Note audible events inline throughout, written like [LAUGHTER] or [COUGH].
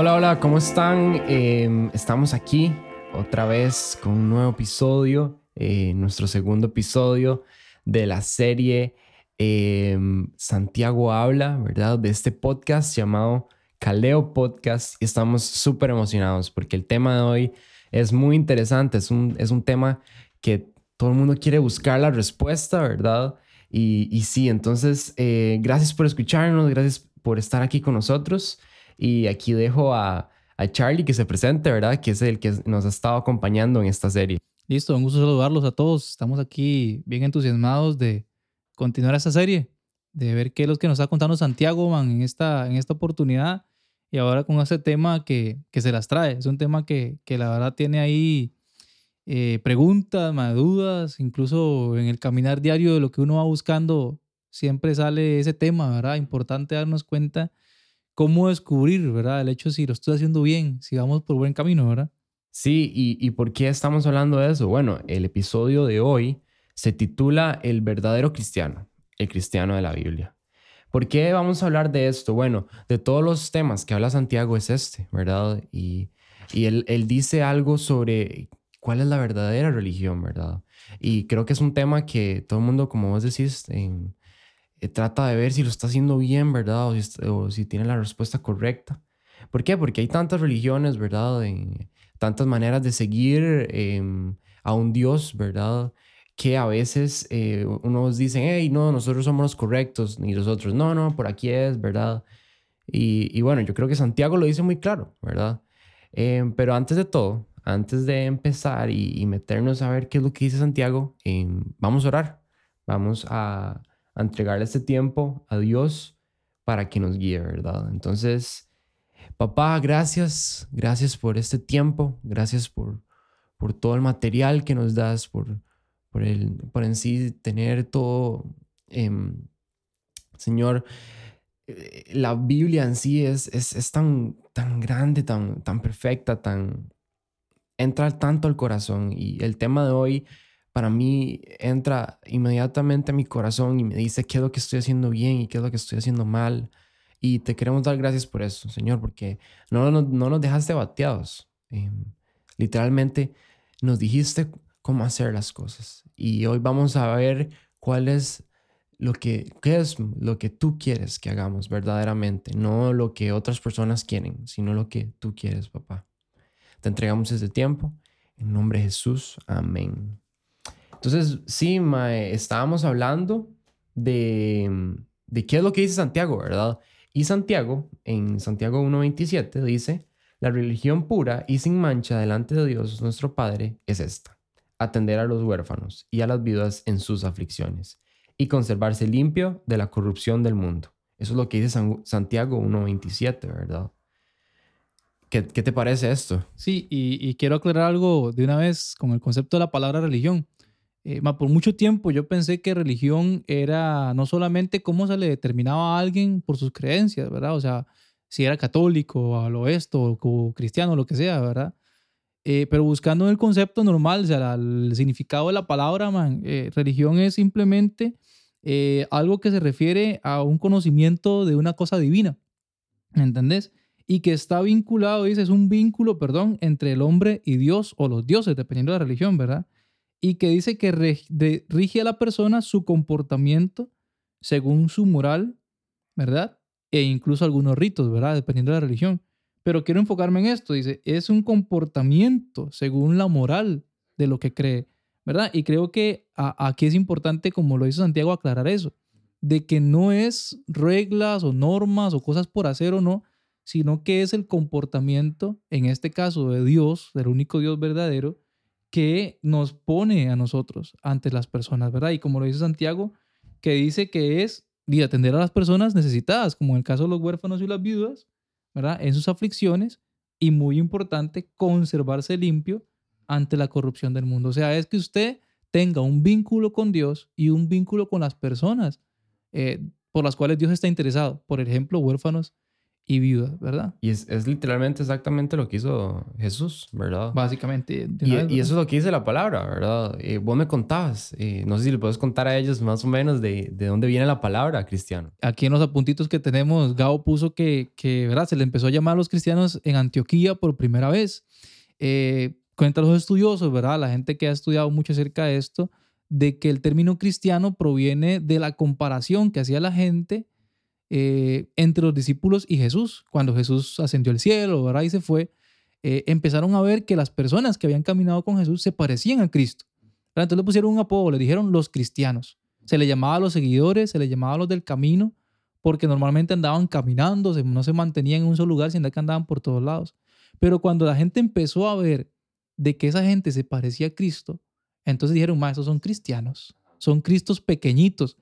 Hola, hola, ¿cómo están? Em, estamos aquí otra vez con un nuevo episodio, eh, nuestro segundo episodio de la serie em, Santiago Habla, ¿verdad? De este podcast llamado Caleo Podcast. Y estamos súper emocionados porque el tema de hoy es muy interesante, es un, es un tema que todo el mundo quiere buscar la respuesta, ¿verdad? Y, y sí, entonces, eh, gracias por escucharnos, gracias por estar aquí con nosotros. Y aquí dejo a, a Charlie que se presente, ¿verdad? Que es el que nos ha estado acompañando en esta serie. Listo, un gusto saludarlos a todos. Estamos aquí bien entusiasmados de continuar esta serie, de ver qué es lo que nos está contando Santiago man, en, esta, en esta oportunidad y ahora con este tema que, que se las trae. Es un tema que, que la verdad tiene ahí eh, preguntas, más dudas, incluso en el caminar diario de lo que uno va buscando, siempre sale ese tema, ¿verdad? Importante darnos cuenta cómo descubrir, ¿verdad? El hecho si lo estoy haciendo bien, si vamos por buen camino, ¿verdad? Sí, y, y ¿por qué estamos hablando de eso? Bueno, el episodio de hoy se titula El verdadero cristiano, el cristiano de la Biblia. ¿Por qué vamos a hablar de esto? Bueno, de todos los temas que habla Santiago es este, ¿verdad? Y, y él, él dice algo sobre cuál es la verdadera religión, ¿verdad? Y creo que es un tema que todo el mundo, como vos decís, en, eh, trata de ver si lo está haciendo bien, ¿verdad? O si, tiene la respuesta correcta. ¿Por qué? Porque hay tantas religiones, ¿verdad? tantas maneras de seguir em, a un Dios, ¿verdad? Que a veces eh, unos dicen, hey, no, nosotros somos los correctos, y los otros, no, no, por aquí es, ¿verdad? Y, bueno, yo creo que Santiago lo dice muy claro, ¿verdad? Em, pero antes de todo, antes de empezar y, meternos a ver qué es lo que dice Santiago, em, vamos a orar, vamos a, a entregarle este tiempo a Dios para que nos guíe, ¿verdad? Entonces, papá, gracias, gracias por este tiempo, gracias por, por todo el material que nos das, por, por, el, por en sí tener todo, em, Señor, eh, la Biblia en sí es, es, es, tan, tan grande, tan, tan perfecta, tan... entra tanto al corazón y el tema de hoy para mí entra inmediatamente a mi corazón y me dice qué es lo que estoy haciendo bien y qué es lo que estoy haciendo mal. Y te queremos dar gracias por eso, Señor, porque no, no, no nos dejaste bateados. Em, literalmente nos dijiste cómo hacer las cosas. Y hoy vamos a ver cuál es lo que, qué es lo que tú quieres que hagamos verdaderamente, no lo que otras personas quieren, sino lo que tú quieres, papá. Te entregamos este tiempo. En nombre de Jesús, amén. Entonces, sí, estábamos hablando de, de qué es lo que dice Santiago, ¿verdad? Y Santiago, en Santiago 1.27, dice, la religión pura y sin mancha delante de Dios nuestro Padre es esta, atender a los huérfanos y a las viudas en sus aflicciones y conservarse limpio de la corrupción del mundo. Eso es lo que dice Santiago 1.27, ¿verdad? ¿Qué, ¿Qué, te parece esto? Sí, y, y, quiero aclarar algo de una vez con el concepto de la palabra religión. Eh, por mucho tiempo yo pensé que religión era no solamente cómo se le determinaba a alguien por sus creencias, ¿verdad? O sea, si era católico, a lo esto, o cristiano, lo que sea, ¿verdad? Eh, pero buscando el concepto normal, o sea, el significado de la palabra, man, eh, religión es simplemente algo que se refiere a un conocimiento de una cosa divina, ¿me entendés? Y que está vinculado, dice, es un vínculo, perdón, entre el hombre y Dios o los dioses, dependiendo de la religión, ¿verdad? Y que dice que rige a la persona su comportamiento según su moral, ¿verdad? E incluso algunos ritos, ¿verdad? Dependiendo de la religión. Pero quiero enfocarme en esto, dice, es un comportamiento según la moral de lo que cree, ¿verdad? Y creo que aquí es importante, como lo hizo Santiago, aclarar eso, de que no es reglas o normas o cosas por hacer o no, sino que es el comportamiento, en este caso de Dios, del único Dios verdadero, que nos pone a nosotros ante las personas, ¿verdad? Y como lo dice Santiago, que dice que es de atender a las personas necesitadas, como en el caso de los huérfanos y las viudas, ¿verdad? En sus aflicciones y muy importante, conservarse limpio ante la corrupción del mundo. O sea, es que usted tenga un vínculo con Dios y un vínculo con las personas eh, por las cuales Dios está interesado. Por ejemplo, huérfanos y viudas, ¿verdad? Y es, es literalmente exactamente lo que hizo Jesús, ¿verdad? Básicamente. de y eso es lo que dice la palabra, ¿verdad? Eh, vos me contabas, eh, no sé si le puedes contar a ellos más o menos de, de dónde viene la palabra cristiano. aquí en los apuntitos que tenemos, Gao puso que, que ¿verdad? se le empezó a llamar a los cristianos en Antioquía por primera vez. Eh, cuentan los estudiosos, ¿verdad? La gente que ha estudiado mucho acerca de esto, de que el término cristiano proviene de la comparación que hacía la gente eh, entre los discípulos y Jesús. Cuando Jesús ascendió al cielo, ¿verdad? Y se fue, eh, empezaron a ver que las personas que habían caminado con Jesús se parecían a Cristo. Entonces le pusieron un apodo, le dijeron los cristianos. Se le llamaba a los seguidores, se le llamaba a los del camino, porque normalmente andaban caminando, no se mantenían en un solo lugar, sino que andaban por todos lados. Pero cuando la gente empezó a ver de que esa gente se parecía a Cristo, entonces dijeron, más, esos son cristianos, son cristos pequeñitos,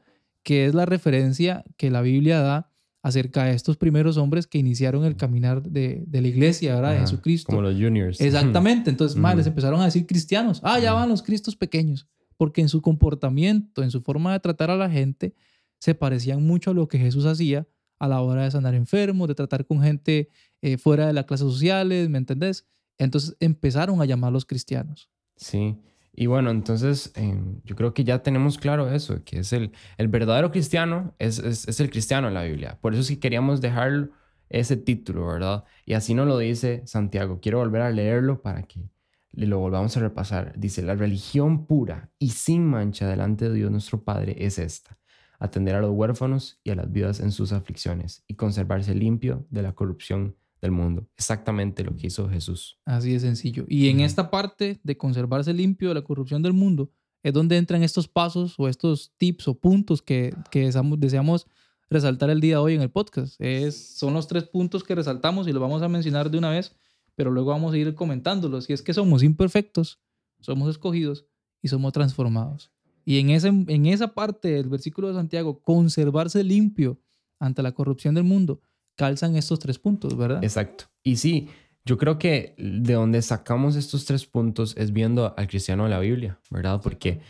que es la referencia que la Biblia da acerca de estos primeros hombres que iniciaron el caminar de, de la iglesia, ¿verdad? De Jesucristo. Como los juniors. Exactamente. Entonces, más les empezaron a decir cristianos. Ah, ya van los cristos pequeños. Porque en su comportamiento, en su forma de tratar a la gente, se parecían mucho a lo que Jesús hacía a la hora de sanar enfermos, de tratar con gente eh, fuera de las clases sociales, ¿me entendés? Entonces empezaron a llamarlos cristianos. Sí. Y bueno, entonces em, yo creo que ya tenemos claro eso, que es el, el verdadero cristiano, es, es, es el cristiano en la Biblia. Por eso sí queríamos dejar ese título, ¿verdad? Y así nos lo dice Santiago. Quiero volver a leerlo para que lo volvamos a repasar. Dice, la religión pura y sin mancha delante de Dios nuestro Padre es esta. Atender a los huérfanos y a las viudas en sus aflicciones y conservarse limpio de la corrupción del mundo. Exactamente lo que hizo Jesús. Así de sencillo. Y en esta parte de conservarse limpio de la corrupción del mundo, es donde entran estos pasos o estos tips o puntos que, que deseamos, deseamos resaltar el día de hoy en el podcast. Es, son los tres puntos que resaltamos y los vamos a mencionar de una vez, pero luego vamos a ir comentándolos. Y es que somos imperfectos, somos escogidos y somos transformados. Y en, ese, en esa parte del versículo de Santiago, conservarse limpio ante la corrupción del mundo, calzan estos tres puntos, ¿verdad? Exacto. Y sí, yo creo que de donde sacamos estos tres puntos es viendo al cristiano de la Biblia, ¿verdad? Porque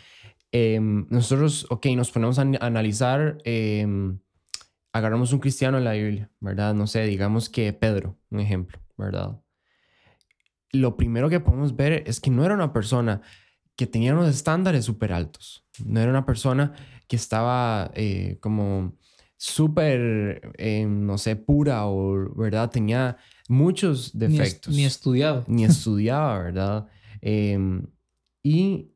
em, nosotros, ok, nos ponemos a an- analizar, em, agarramos un cristiano en la Biblia, ¿verdad? No sé, digamos que Pedro, un ejemplo, ¿verdad? Lo primero que podemos ver es que no era una persona que tenía unos estándares súper altos, no era una persona que estaba eh, como súper, eh, no sé, pura o, ¿verdad? Tenía muchos Ni, es- defectos. ni estudiado. Ni estudiaba, ¿verdad? [LAUGHS] Em, y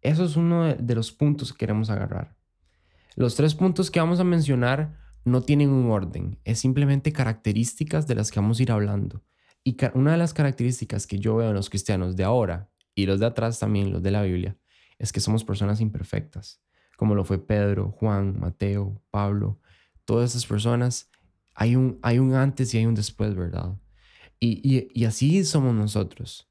eso es uno de, los puntos que queremos agarrar. Los tres puntos que vamos a mencionar no tienen un orden, es simplemente características de las que vamos a ir hablando. Y una de las características que yo veo en los cristianos de ahora y los de atrás también, los de la Biblia, es que somos personas imperfectas, como lo fue Pedro, Juan, Mateo, Pablo, todas esas personas. Hay un, hay un antes y hay un después, ¿verdad? Y, y, y así somos nosotros.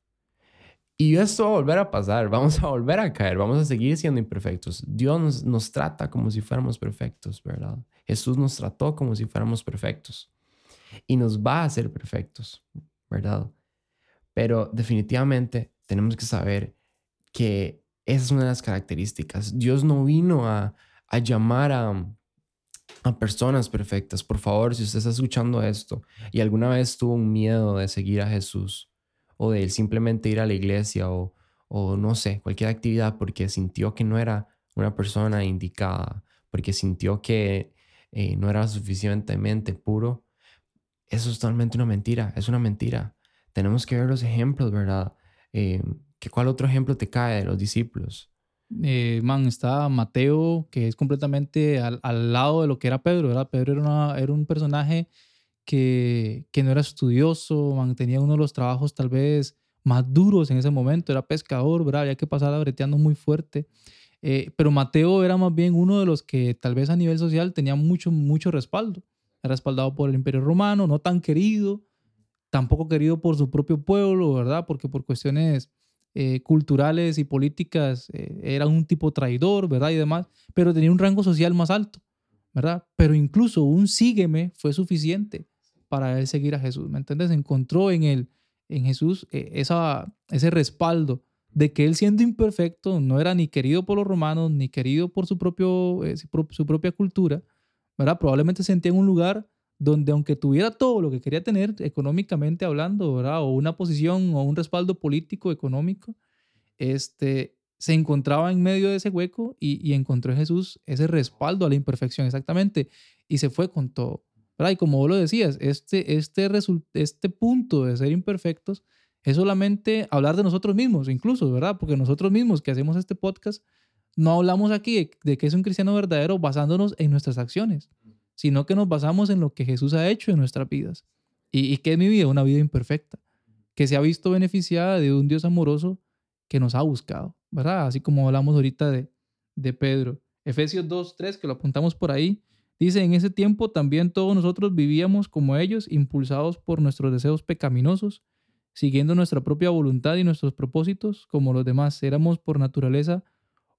Y esto va a volver a pasar, [LAUGHS] vamos a volver a caer, vamos a seguir siendo imperfectos. Dios nos, nos trata como si fuéramos perfectos, ¿verdad? Jesús nos trató como si fuéramos perfectos y nos va a hacer perfectos, ¿verdad? Pero definitivamente tenemos que saber que esa es una de las características. Dios no vino a, a llamar a, a personas perfectas. Por favor, si usted está escuchando esto y alguna vez tuvo un miedo de seguir a Jesús o de simplemente ir a la iglesia o, o no sé, cualquier actividad porque sintió que no era una persona indicada, porque sintió que eh, no era suficientemente puro, eso es totalmente una mentira, es una mentira. Tenemos que ver los ejemplos, ¿verdad? Eh, ¿que ¿Cuál otro ejemplo te cae de los discípulos? Eh, man, está Mateo, que es completamente al, al lado de lo que era Pedro, ¿verdad? Pedro era, una- era un personaje que, que no era estudioso, man, tenía uno de los trabajos tal vez más duros en ese momento, era pescador, ¿verdad? Había que pasar breteando muy fuerte. Eh, pero Mateo era más bien uno de los que tal vez a nivel social tenía mucho, mucho respaldo. Era respaldado por el Imperio Romano, no tan querido, tampoco querido por su propio pueblo, ¿verdad? Porque por cuestiones eh, culturales y políticas eh, era un tipo traidor, ¿verdad? Y demás, pero tenía un rango social más alto, ¿verdad? Pero incluso un sígueme fue suficiente para él seguir a Jesús, ¿me entiendes? Encontró en él, en Jesús, eh, esa, ese respaldo de que él siendo imperfecto no era ni querido por los romanos, ni querido por su, propio, eh, su, su propia cultura, ¿verdad? Probablemente se sentía en un lugar donde aunque tuviera todo lo que quería tener económicamente hablando, ¿verdad? O una posición o un respaldo político, económico, este, se encontraba en medio de ese hueco y, encontró en Jesús ese respaldo a la imperfección, exactamente, y se fue con todo. ¿verdad? Y como vos lo decías, este, este, este punto de ser imperfectos es solamente hablar de nosotros mismos, incluso, ¿verdad? Porque nosotros mismos que hacemos este podcast, no hablamos aquí de que es un cristiano verdadero basándonos en nuestras acciones, sino que nos basamos en lo que Jesús ha hecho en nuestras vidas. ¿Y, y qué es mi vida? Una vida imperfecta, que se ha visto beneficiada de un Dios amoroso que nos ha buscado, ¿verdad? Así como hablamos ahorita de, de Pedro. Efesios 2, 3, que lo apuntamos por ahí, dice, en ese tiempo también todos nosotros vivíamos como ellos, impulsados por nuestros deseos pecaminosos, siguiendo nuestra propia voluntad y nuestros propósitos, como los demás. Éramos por naturaleza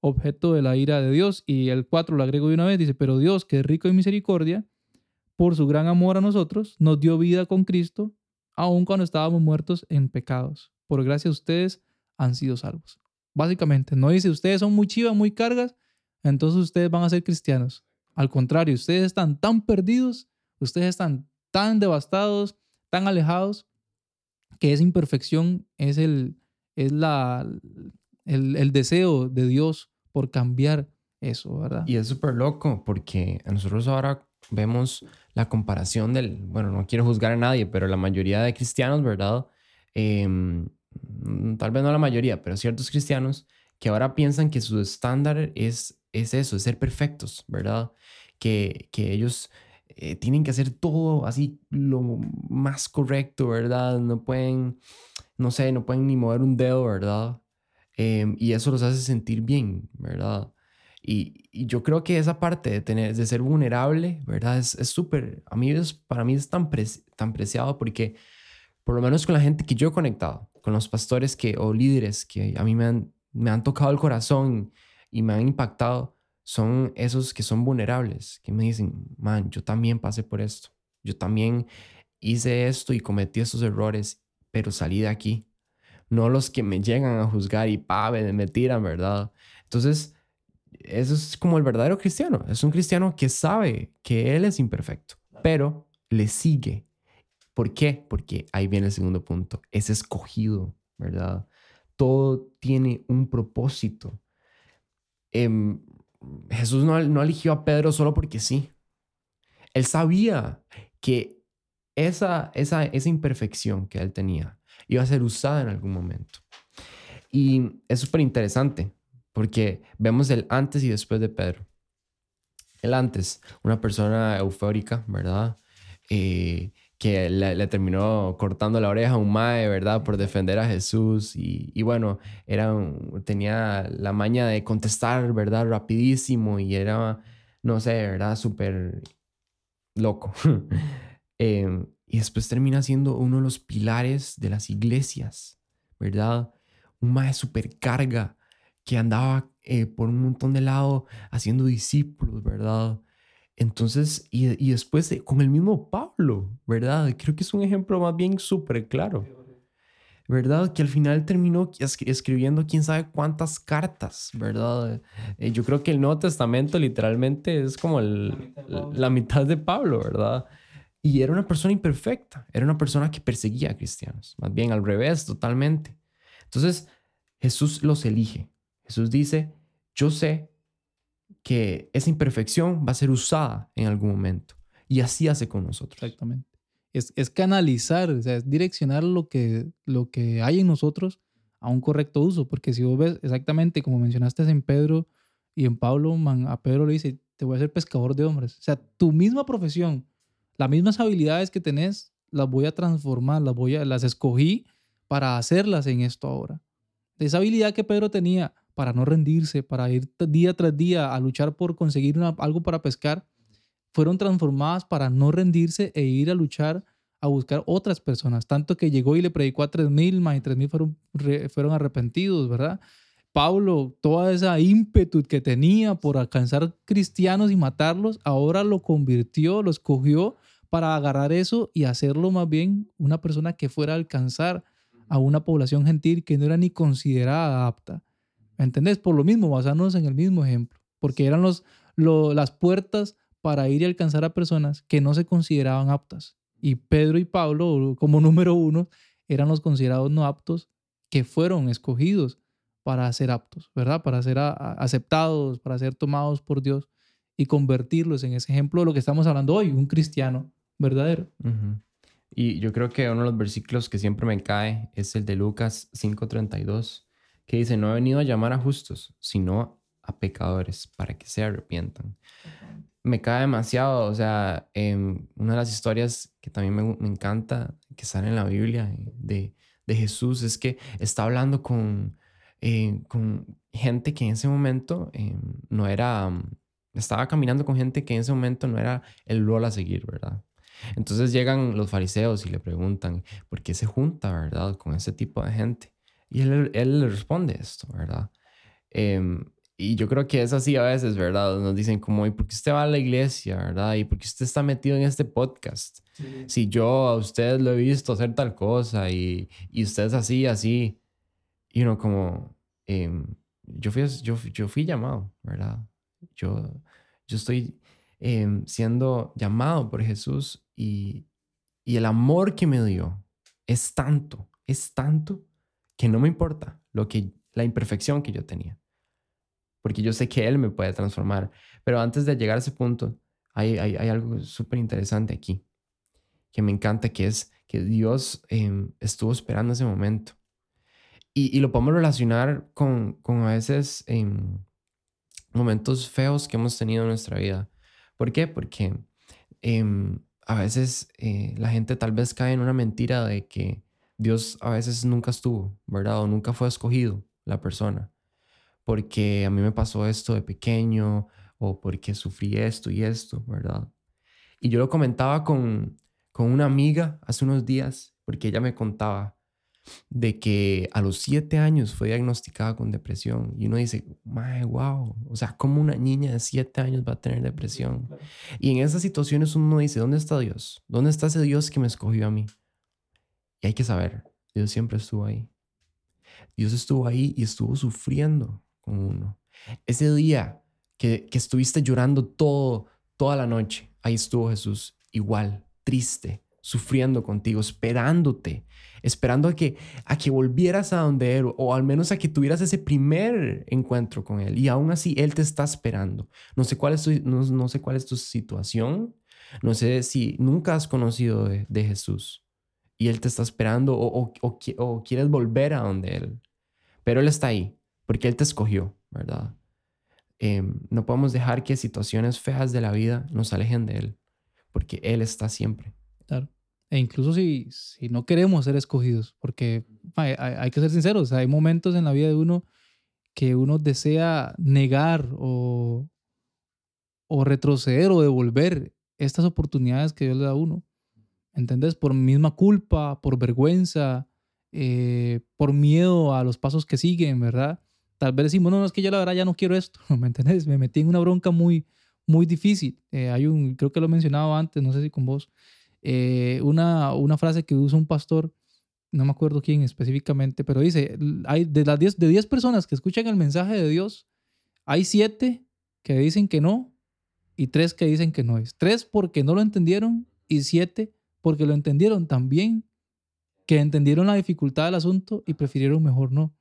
objeto de la ira de Dios. Y el 4 lo agrego de una vez, dice, pero Dios, que es rico en misericordia, por su gran amor a nosotros, nos dio vida con Cristo, aun cuando estábamos muertos en pecados. Por gracia ustedes han sido salvos. Básicamente, no dice ustedes son muy chivas, muy cargas, entonces ustedes van a ser cristianos. Al contrario, ustedes están tan perdidos, ustedes están tan devastados, tan alejados, que esa imperfección es el, es la, el, el deseo de Dios por cambiar eso, ¿verdad? Y es súper loco porque nosotros ahora vemos la comparación del, bueno, no quiero juzgar a nadie, pero la mayoría de cristianos, ¿verdad? Eh, tal vez no la mayoría, pero ciertos cristianos que ahora piensan que su estándar es, es eso, es ser perfectos, ¿verdad? Que, que ellos eh, tienen que hacer todo así lo más correcto, ¿verdad? No pueden, no sé, no pueden ni mover un dedo, ¿verdad? Em, y eso los hace sentir bien, ¿verdad? Y, yo creo que esa parte de, tener, de ser vulnerable, ¿verdad? Es súper, a mí es, para mí es tan, tan preciado porque por lo menos con la gente que yo he conectado, con los pastores que, o líderes que a mí me han, me han tocado el corazón y me han impactado, son esos que son vulnerables, que me dicen, man, yo también pasé por esto, yo también hice esto y cometí estos errores, pero salí de aquí. No los que me llegan a juzgar y pa, me tiran, ¿verdad? Entonces, eso es como el verdadero cristiano. Es un cristiano que sabe que él es imperfecto, pero le sigue ¿Por qué? Porque ahí viene el segundo punto. Es escogido, ¿verdad? Todo tiene un propósito. Em, Jesús no, no eligió a Pedro solo porque sí. Él sabía que esa, esa, esa imperfección que él tenía iba a ser usada en algún momento. Y es súper interesante porque vemos el antes y después de Pedro. El antes, una persona eufórica, ¿verdad? Eh, que le, terminó cortando la oreja a un mae, ¿verdad? Por defender a Jesús. Y, bueno, era tenía la maña de contestar, ¿verdad? Rapidísimo y era, no sé, ¿verdad? Súper loco. [LAUGHS] Em, y después termina siendo uno de los pilares de las iglesias, ¿verdad? Un mae súper carga que andaba eh, por un montón de lado haciendo discípulos, ¿verdad? Entonces, y, después con el mismo Pablo, ¿verdad? Creo que es un ejemplo más bien súper claro, ¿verdad? Que al final terminó escribiendo quién sabe cuántas cartas, ¿verdad? Eh, yo creo que el Nuevo Testamento literalmente es como la mitad de Pablo, ¿verdad? Y era una persona imperfecta, era una persona que perseguía a cristianos, más bien al revés, totalmente. Entonces, Jesús los elige. Jesús dice, yo sé que esa imperfección va a ser usada en algún momento. Y así hace con nosotros. Exactamente. Es, es canalizar, o sea, es direccionar lo que, lo que hay en nosotros a un correcto uso. Porque si vos ves exactamente como mencionaste en Pedro y en Pablo, man, a Pedro le dice, te voy a hacer pescador de hombres. O sea, tu misma profesión, las mismas habilidades que tenés, las voy a transformar, las, voy a, las escogí para hacerlas en esto ahora. Esa habilidad que Pedro tenía para no rendirse, para ir día tras día a luchar por conseguir algo para pescar, fueron transformadas para no rendirse e ir a luchar a buscar otras personas. Tanto que llegó y le predicó a 3.000, más y 3.000 fueron, fueron arrepentidos, ¿verdad? Pablo, toda esa ímpetu que tenía por alcanzar cristianos y matarlos, ahora lo convirtió, lo escogió para agarrar eso y hacerlo más bien una persona que fuera a alcanzar a una población gentil que no era ni considerada apta. ¿Me entendés? Por lo mismo, basándonos en el mismo ejemplo, porque eran los, las puertas para ir y alcanzar a personas que no se consideraban aptas. Y Pedro y Pablo, como número uno, eran los considerados no aptos que fueron escogidos para ser aptos, ¿verdad? Para ser aceptados, para ser tomados por Dios y convertirlos en ese ejemplo de lo que estamos hablando hoy, un cristiano verdadero. Y yo creo que uno de los versículos que siempre me cae es el de Lucas 5:32, que dice, no he venido a llamar a justos, sino a pecadores para que se arrepientan. Me cae demasiado, o sea, em, una de las historias que también me, encanta, que sale en la Biblia de, de Jesús, es que está hablando con, eh, con gente que en ese momento em, no era, estaba caminando con gente que en ese momento no era el rol a seguir, ¿verdad? Entonces llegan los fariseos y le preguntan, ¿por qué se junta, verdad, con ese tipo de gente? Y él, él le responde esto, ¿verdad? Em, y yo creo que es así a veces, ¿verdad? Nos dicen como, ¿y por qué usted va a la iglesia, verdad? ¿Y por qué usted está metido en este podcast? Si yo a usted lo he visto hacer tal cosa y, y usted es así, así. Y uno como, em, yo, fui, yo, yo fui llamado, ¿verdad? Yo, yo estoy em, siendo llamado por Jesús y, y el amor que me dio es tanto, es tanto que no me importa lo que, la imperfección que yo tenía. Porque yo sé que Él me puede transformar. Pero antes de llegar a ese punto, hay, hay, hay algo súper interesante aquí, que me encanta, que es que Dios em, estuvo esperando ese momento. Y, y, lo podemos relacionar con, con a veces em, momentos feos que hemos tenido en nuestra vida. ¿Por qué? Porque em, a veces eh, la gente tal vez cae en una mentira de que Dios a veces nunca estuvo, ¿verdad? O nunca fue escogido la persona. Porque a mí me pasó esto de pequeño o porque sufrí esto y esto, ¿verdad? Y yo lo comentaba con, con una amiga hace unos días porque ella me contaba de que a los siete años fue diagnosticada con depresión. Y uno dice, my, wow, o sea, ¿cómo una niña de siete años va a tener depresión? Y en esas situaciones uno dice, ¿dónde está Dios? ¿Dónde está ese Dios que me escogió a mí? Y hay que saber, Dios siempre estuvo ahí. Dios estuvo ahí y estuvo sufriendo con uno. Ese día que, que estuviste llorando todo, toda la noche, ahí estuvo Jesús igual, triste, sufriendo contigo, esperándote, esperando a que, a que volvieras a donde Él, o al menos a que tuvieras ese primer encuentro con Él. Y aún así, Él te está esperando. No sé cuál es tu, no, sé cuál es tu situación, no sé si nunca has conocido de, Jesús y Él te está esperando o, o, quieres volver a donde Él. Pero Él está ahí, porque Él te escogió, ¿verdad? Em, no podemos dejar que situaciones feas de la vida nos alejen de Él, porque Él está siempre. Claro. E incluso si, si no queremos ser escogidos, porque hay, hay, que ser sinceros, hay momentos en la vida de uno que uno desea negar o, o retroceder o devolver estas oportunidades que Dios le da a uno. ¿Entendés? Por misma culpa, por vergüenza, eh, por miedo a los pasos que siguen, ¿verdad? Tal vez decimos, no, no, es que yo la verdad ya no quiero esto, [LAUGHS] ¿me entendés? Me metí en una bronca muy, muy difícil. Eh, hay un, creo que lo he mencionado antes, no sé si con vos, eh, una, una frase que usa un pastor, no me acuerdo quién específicamente, pero dice, hay de las 10 de 10 personas que escuchan el mensaje de Dios, hay 7 que dicen que no y 3 que dicen que no es. 3 porque no lo entendieron y 7 porque lo entendieron también, que entendieron la dificultad del asunto y prefirieron mejor no.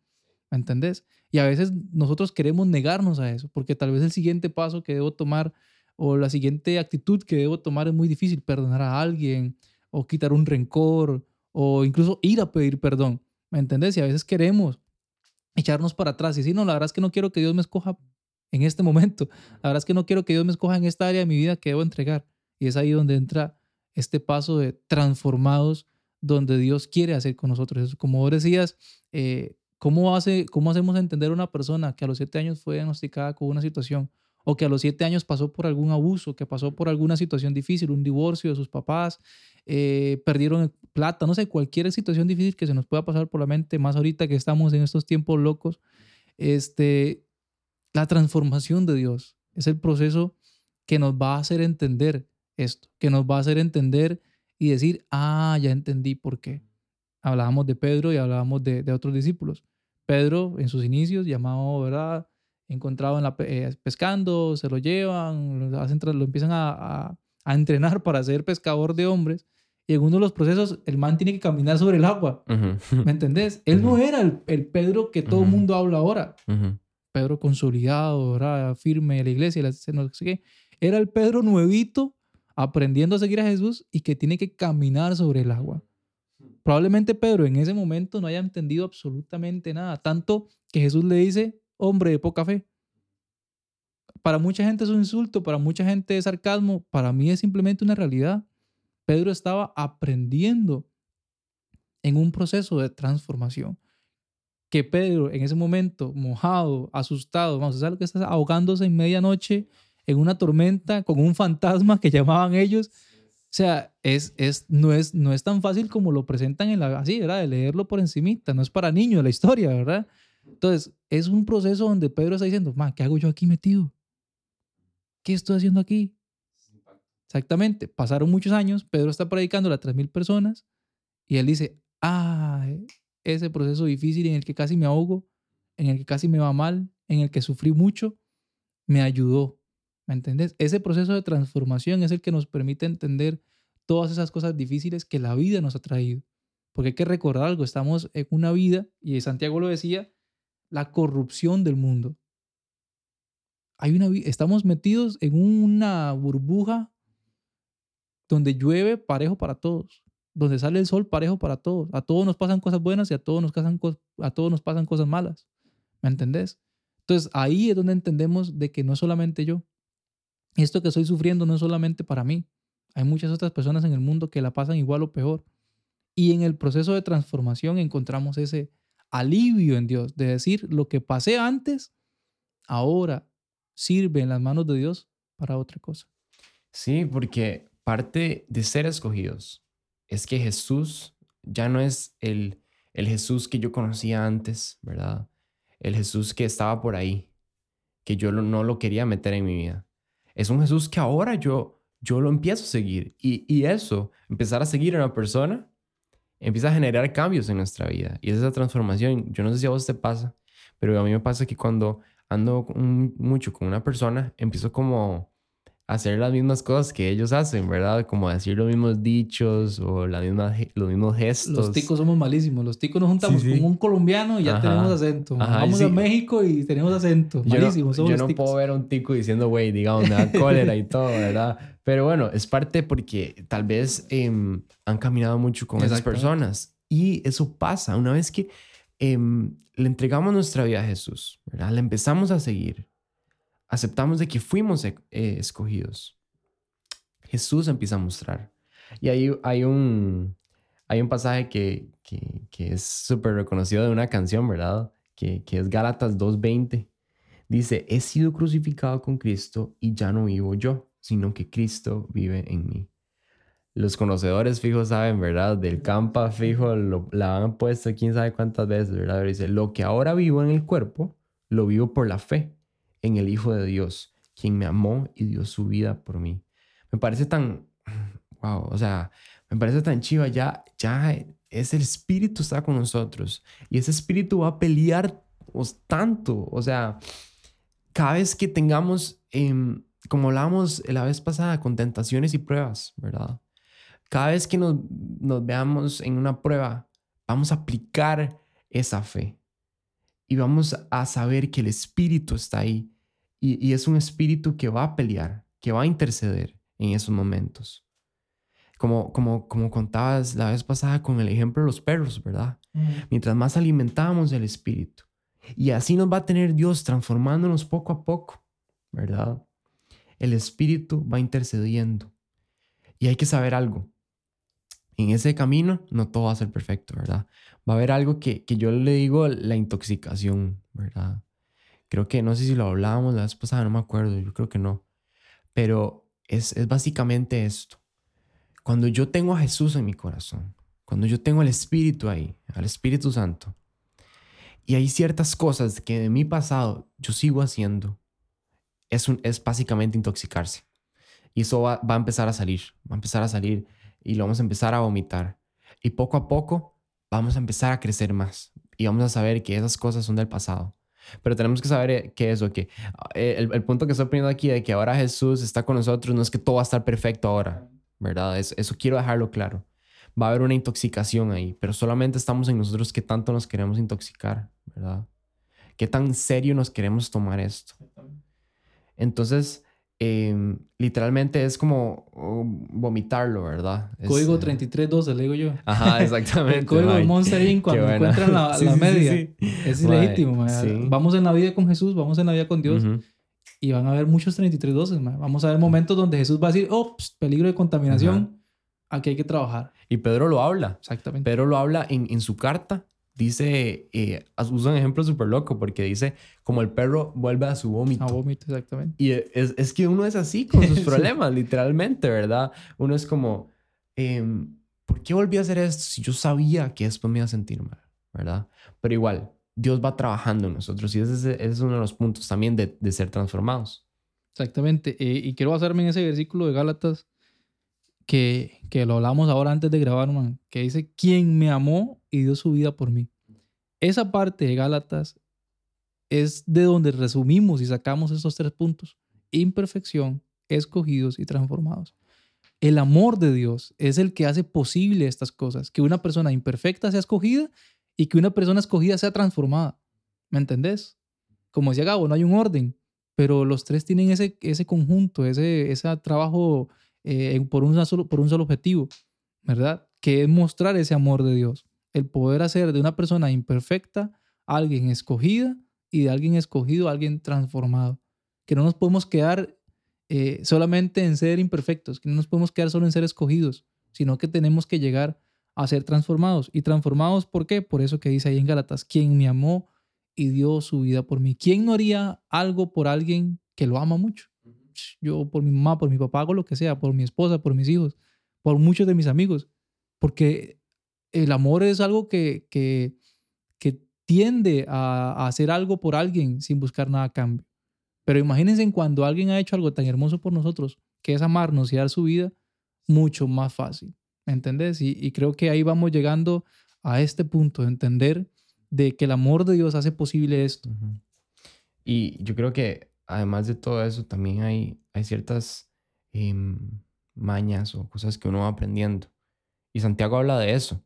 ¿Me entendés? Y a veces nosotros queremos negarnos a eso, porque tal vez el siguiente paso que debo tomar o la siguiente actitud que debo tomar es muy difícil, perdonar a alguien o quitar un rencor o incluso ir a pedir perdón. ¿Me entendés? Y a veces queremos echarnos para atrás y decir, no, la verdad es que no quiero que Dios me escoja en este [LAUGHS] momento. La verdad es que no quiero que Dios me escoja en esta área de mi vida que debo entregar. Y es ahí donde entra este paso de transformados, donde Dios quiere hacer con nosotros. Como decías, eh, ¿cómo, hace, ¿cómo hacemos entender a una persona que a los siete años fue diagnosticada con una situación o que a los siete años pasó por algún abuso, que pasó por alguna situación difícil, un divorcio de sus papás, eh, perdieron plata, no sé, cualquier situación difícil que se nos pueda pasar por la mente, más ahorita que estamos en estos tiempos locos, este, la transformación de Dios es el proceso que nos va a hacer entender esto, que nos va a hacer entender y decir, ah, ya entendí por qué. Hablábamos de Pedro y hablábamos de, de otros discípulos. Pedro, en sus inicios, llamado, ¿verdad? Encontrado en la, eh, pescando, se lo llevan, lo, hacen, lo empiezan a, a, a, entrenar [LAUGHS] para ser pescador de hombres. Y en uno de los procesos, el man tiene que caminar sobre el agua. ¿Me entendés? Él no era el, el, Pedro que todo el mundo habla ahora. Pedro consolidado, ¿verdad? firme en la iglesia, no sé qué. Era el Pedro nuevito, aprendiendo a seguir a Jesús y que tiene que caminar sobre el agua. Probablemente Pedro en ese momento no haya entendido absolutamente nada, tanto que Jesús le dice, hombre de poca fe. Para mucha gente es un insulto, para mucha gente es sarcasmo, para mí es simplemente una realidad. Pedro estaba aprendiendo en un proceso de transformación. Que Pedro en ese momento, mojado, asustado, vamos a saber que está ahogándose en medianoche en una tormenta con un fantasma que llamaban ellos. O sea, es, es, no, es, no es tan fácil como lo presentan en la, así, ¿verdad? De leerlo por encimita, no es para niños la historia, ¿verdad? Entonces, es un proceso donde Pedro está diciendo, ¿qué hago yo aquí metido? ¿Qué estoy haciendo aquí? Exactamente, pasaron muchos años, Pedro está predicando a 3.000 personas y él dice, ah, ese proceso difícil en el que casi me ahogo, en el que casi me va mal, en el que sufrí mucho, me ayudó. ¿Me entendés? Ese proceso de transformación es el que nos permite entender todas esas cosas difíciles que la vida nos ha traído. Porque hay que recordar algo, estamos en una vida, y Santiago lo decía, la corrupción del mundo. Hay una, estamos metidos en una burbuja donde llueve parejo para todos, donde sale el sol parejo para todos. A todos nos pasan cosas buenas y a todos nos pasan, a todos nos pasan cosas malas. ¿Me entendés? Entonces ahí es donde entendemos de que no solamente yo. Esto que estoy sufriendo no es solamente para mí. Hay muchas otras personas en el mundo que la pasan igual o peor. Y en el proceso de transformación encontramos ese alivio en Dios de decir lo que pasé antes, ahora sirve en las manos de Dios para otra cosa. Sí, porque parte de ser escogidos es que Jesús ya no es el, el Jesús que yo conocía antes, ¿verdad? El Jesús que estaba por ahí, que yo no lo quería meter en mi vida. Es un Jesús que ahora yo, yo lo empiezo a seguir. Y, y eso, empezar a seguir a una persona, empieza a generar cambios en nuestra vida. Y esa transformación, yo no sé si a vos te pasa, pero a mí me pasa que cuando ando mucho con una persona, empiezo como hacer las mismas cosas que ellos hacen, ¿verdad? Como decir los mismos dichos o la misma, los mismos gestos. Los ticos somos malísimos. Los ticos nos juntamos con un colombiano y ya tenemos acento. Vamos a México y tenemos acento. Malísimos. Yo no, yo no puedo ver a un tico diciendo, güey, digamos, me da [LAUGHS] cólera y todo, ¿verdad? Pero bueno, es parte porque tal vez em, han caminado mucho con esas personas. Y eso pasa una vez que em, le entregamos nuestra vida a Jesús, ¿verdad? Le empezamos a seguir aceptamos de que fuimos eh, escogidos. Jesús empieza a mostrar. Y ahí hay un, hay un pasaje que, que, es súper reconocido de una canción, ¿verdad? Que, que es Gálatas 2.20. Dice, he sido crucificado con Cristo y ya no vivo yo, sino que Cristo vive en mí. Los conocedores fijos saben, ¿verdad? Del campa fijo lo, la han puesto quién sabe cuántas veces, ¿verdad? dice, lo que ahora vivo en el cuerpo, lo vivo por la fe en el Hijo de Dios, quien me amó y dio su vida por mí. Me parece tan, [CLEARS THROAT] wow, o sea, me parece tan chiva, ya, ya es el Espíritu está con nosotros y ese Espíritu va a pelear tanto, o sea, cada vez que tengamos, em, como hablamos la vez pasada, con tentaciones y pruebas, ¿verdad? Cada vez que nos, nos veamos en una prueba, vamos a aplicar esa fe y vamos a saber que el Espíritu está ahí y, es un espíritu que va a pelear, que va a interceder en esos momentos. Como, como, como contabas la vez pasada con el ejemplo de los perros, ¿verdad? Mientras más alimentamos el espíritu. Y así nos va a tener Dios transformándonos poco a poco, ¿verdad? El espíritu va intercediendo. Y hay que saber algo. En ese camino no todo va a ser perfecto, ¿verdad? Va a haber algo que, que yo le digo la intoxicación, ¿verdad? Creo que, no sé si lo hablábamos la vez pasada, no me acuerdo, yo creo que no. Pero es, es básicamente esto. Cuando yo tengo a Jesús en mi corazón, cuando yo tengo al Espíritu ahí, al Espíritu Santo, y hay ciertas cosas que de mi pasado yo sigo haciendo, es, un, es básicamente intoxicarse. Y eso va, va, a empezar a salir, va a empezar a salir y lo vamos a empezar a vomitar. Y poco a poco vamos a empezar a crecer más y vamos a saber que esas cosas son del pasado Pero tenemos que saber eh, qué es o qué. Eh, El, el punto que estoy poniendo aquí de que ahora Jesús está con nosotros no es que todo va a estar perfecto ahora, ¿verdad? Es- eso quiero dejarlo claro. Va a haber una intoxicación ahí, pero solamente estamos en nosotros qué tanto nos queremos intoxicar, ¿verdad? ¿Qué tan serio nos queremos tomar esto? Entonces, em, literalmente es como oh, vomitarlo, ¿verdad? Es, Código eh, 3312, le digo yo. Ajá, [LAUGHS] exactamente. El código de. Monster Inc. [LAUGHS] Cuando encuentran la, Sí, [LAUGHS] la sí, sí, media. sí. Es ilegítimo. Vamos en la vida con Jesús, vamos en la vida con Dios Ujú. y van a haber muchos 3312. mae. Vamos a ver momentos donde Jesús va a decir, oh, pst, peligro de contaminación, aquí hay que trabajar. Y Pedro lo habla. Exactamente. Pedro lo habla en, en su carta. Dice, eh, usa un ejemplo súper loco porque dice, como el perro vuelve a su vómito. A vómito, exactamente. Y es, es que uno es así con [LAUGHS] sus Sí. problemas, literalmente, ¿verdad? Uno es como, em, ¿por qué volví a hacer esto si yo sabía que después me iba a sentir mal, ¿verdad? Pero igual, Dios va trabajando en nosotros y ese es, ese es uno de los puntos también de, de ser transformados. Exactamente. Eh, y quiero basarme en ese versículo de Gálatas que, que lo hablamos ahora antes de grabar, man, que dice, quien me amó y dio su vida por mí. Esa parte de Gálatas es de donde resumimos y sacamos estos tres puntos. Imperfección, escogidos y transformados. El amor de Dios es el que hace posible estas cosas, que una persona imperfecta sea escogida y que una persona escogida sea transformada. ¿Me entendés? Como decía Gabo, no hay un orden, pero los tres tienen ese, ese conjunto, ese, ese trabajo eh, por, un solo, por un solo objetivo, ¿verdad? Que es mostrar ese amor de Dios, el poder hacer de una persona imperfecta alguien escogida y de alguien escogido alguien transformado. Que no nos podemos quedar eh, solamente en ser imperfectos, que no nos podemos quedar solo en ser escogidos, sino que tenemos que llegar a ser transformados. ¿Y transformados por qué? Por eso que dice ahí en Gálatas, quien me amó y dio su vida por mí. ¿Quién no haría algo por alguien que lo ama mucho? Yo por mi mamá, por mi papá hago lo que sea, por mi esposa, por mis hijos, por muchos de mis amigos, porque el amor es algo que, que, que tiende a, hacer algo por alguien sin buscar nada a cambio. Pero imagínense en cuando alguien ha hecho algo tan hermoso por nosotros, que es amarnos y dar su vida, mucho más fácil. ¿Me entendés? Y, y creo que ahí vamos llegando a este punto de entender de que el amor de Dios hace posible esto. Y yo creo que además de todo eso, también hay, hay ciertas em, mañas o cosas que uno va aprendiendo. Y Santiago habla de eso.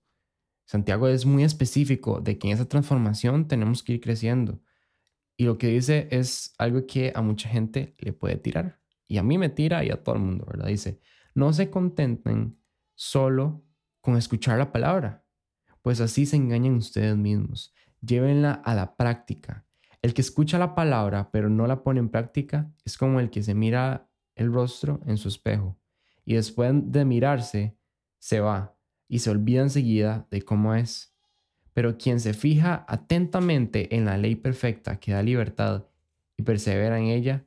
Santiago es muy específico de que en esa transformación tenemos que ir creciendo. Y lo que dice es algo que a mucha gente le puede tirar. Y a mí me tira y a todo el mundo, ¿verdad? Dice, no se contenten solo con escuchar la palabra, pues así se engañan ustedes mismos. Llévenla a la práctica. El que escucha la palabra pero no la pone en práctica es como el que se mira el rostro en su espejo y después de mirarse se va y se olvida enseguida de cómo es. Pero quien se fija atentamente en la ley perfecta que da libertad y persevera en ella,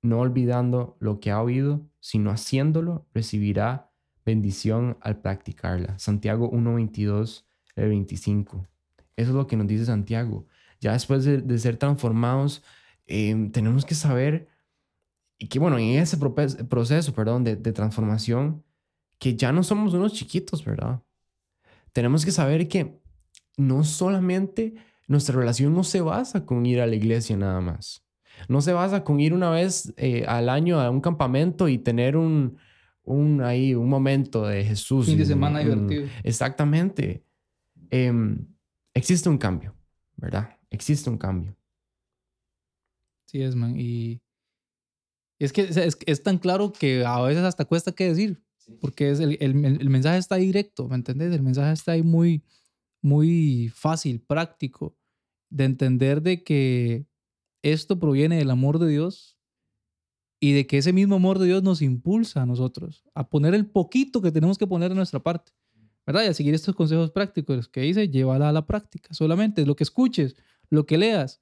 no olvidando lo que ha oído, sino haciéndolo, recibirá bendición al practicarla. Santiago 1.22, el 25. Eso es lo que nos dice Santiago. Ya después de, de ser transformados, eh, tenemos que saber y que, bueno, en ese proceso, perdón, de transformación, que ya no somos unos chiquitos, ¿verdad? Tenemos que saber que no solamente nuestra relación no se basa con ir a la iglesia nada más. No se basa con ir una vez eh, al año a un campamento y tener un, un, ahí, un momento de Jesús. Fin de un- semana un- divertido. Exactamente. Em, existe un cambio, ¿verdad? Existe un cambio. Sí es, man. Y es que es, es- es tan claro que a veces hasta cuesta qué decir, porque es el, el- el mensaje está directo, ¿me entendés? El mensaje está ahí muy, muy fácil, práctico, de entender de que esto proviene del amor de Dios y de que ese mismo amor de Dios nos impulsa a nosotros a poner el poquito que tenemos que poner de nuestra parte, ¿verdad? Y a seguir estos consejos prácticos que dice, llévala a la práctica. Solamente lo que escuches, lo que leas,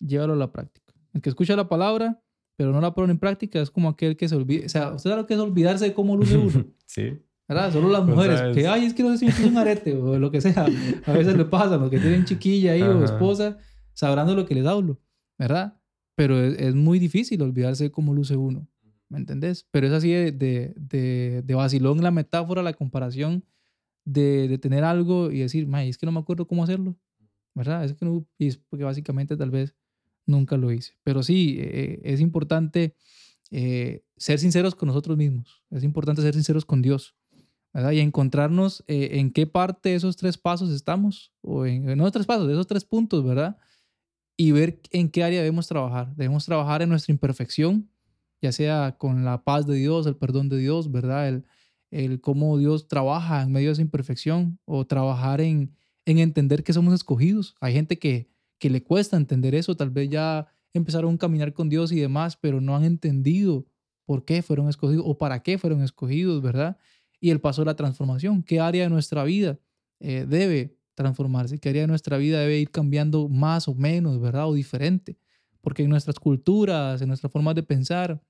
llévalo a la práctica. El que escucha la palabra, pero no la pone en práctica, es como aquel que se olvida. O sea, ¿usted sabe lo que es olvidarse de cómo luce uno? [LAUGHS] sí. ¿Verdad? Solo las O mujeres, es- que, ay, es que no sé si me puse un arete o lo que sea. A veces le pasa, los que tienen chiquilla ahí o Ajá. esposa, sabrán de lo que les hablo, ¿verdad? Pero es, es muy difícil olvidarse de cómo luce uno, ¿me entendés? Pero es así de, de, de, de vacilón la metáfora, la comparación de, de tener algo y decir, "May, es que no me acuerdo cómo hacerlo, ¿verdad? Es que no, y es porque básicamente tal vez nunca lo hice. Pero sí, eh, es importante eh, ser sinceros con nosotros mismos, es importante ser sinceros con Dios, ¿verdad? Y encontrarnos eh, en qué parte de esos tres pasos estamos, o en, en tres pasos, de esos tres puntos, ¿verdad? Y ver en qué área debemos trabajar. Debemos trabajar en nuestra imperfección, ya sea con la paz de Dios, el perdón de Dios, ¿verdad? El, el cómo Dios trabaja en medio de esa imperfección, o trabajar en, en entender que somos escogidos. Hay gente que, que le cuesta entender eso, tal vez ya empezaron a caminar con Dios y demás, pero no han entendido por qué fueron escogidos o para qué fueron escogidos, ¿verdad? Y el paso de la transformación, qué área de nuestra vida eh, debe transformarse, qué área de nuestra vida debe ir cambiando más o menos, ¿verdad? O diferente, porque en nuestras culturas, en nuestras formas de pensar,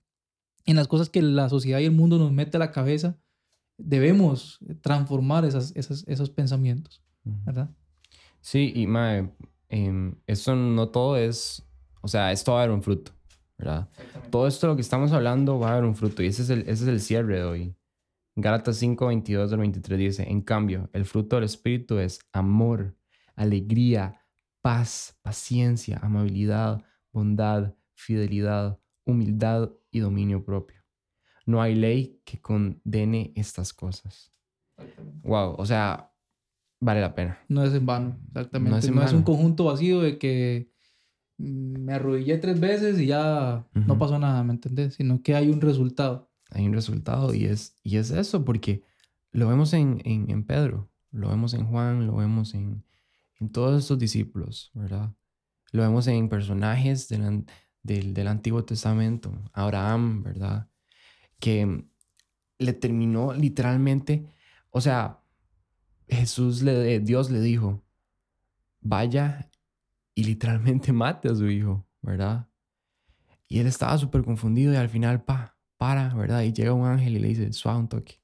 en las cosas que la sociedad y el mundo nos mete a la cabeza, debemos transformar esas, esas, esos pensamientos, ¿verdad? Sí, y mae, em, eso no todo es o sea, esto va a haber un fruto, ¿verdad? Todo esto lo que estamos hablando va a haber un fruto y ese es el, ese es el cierre de hoy. Gálatas 5, 22 al 23 dice, en cambio, el fruto del Espíritu es amor, alegría, paz, paciencia, amabilidad, bondad, fidelidad, humildad y dominio propio. No hay ley que condene estas cosas. Wow, o sea, vale la pena. No es en vano, exactamente. No es, no es un conjunto vacío de que me arrodillé tres veces y ya no pasó nada, ¿me entendés? Sino que hay un resultado. Hay un resultado y es, y es eso, porque lo vemos en, en, en Pedro, lo vemos en Juan, lo vemos en, en todos estos discípulos, ¿verdad? Lo vemos en personajes del, del, del Antiguo Testamento, Abraham, ¿verdad? Que le terminó literalmente, o sea, Jesús le, Dios le dijo, vaya y literalmente [LAUGHS] mate a su hijo, ¿verdad? Y él estaba súper confundido y al final, pa, para, ¿verdad? Y llega un ángel y le dice, suave un toque.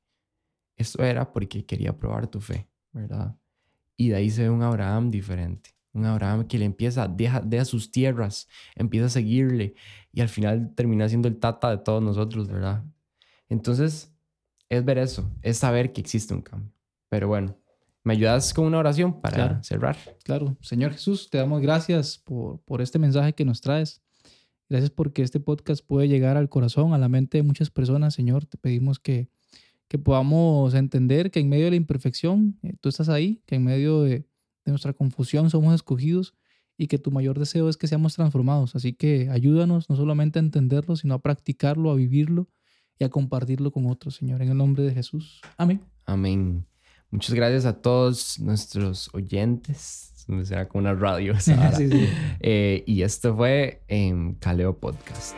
Esto era porque quería probar tu fe, ¿verdad? Y de ahí se ve un Abraham diferente. Un Abraham que le empieza, deja, deja sus tierras, empieza a seguirle y al final termina siendo el tata de todos nosotros, ¿verdad? Entonces, es ver eso, es saber que existe un cambio. Pero bueno, ¿Me ayudas con una oración para cerrar? Claro, Señor Jesús, te damos gracias por, por este mensaje que nos traes. Gracias porque este podcast puede llegar al corazón, a la mente de muchas personas, Señor. Te pedimos que, que podamos entender que en medio de la imperfección eh, tú estás ahí, que en medio de, de nuestra confusión somos escogidos y que tu mayor deseo es que seamos transformados. Así que ayúdanos no solamente a entenderlo, sino a practicarlo, a vivirlo y a compartirlo con otros, Señor. En el nombre de Jesús. Amén. Amén. Muchas gracias a todos nuestros oyentes. Me será como una radio. [LAUGHS] Eh, y esto fue en Caleo Podcast.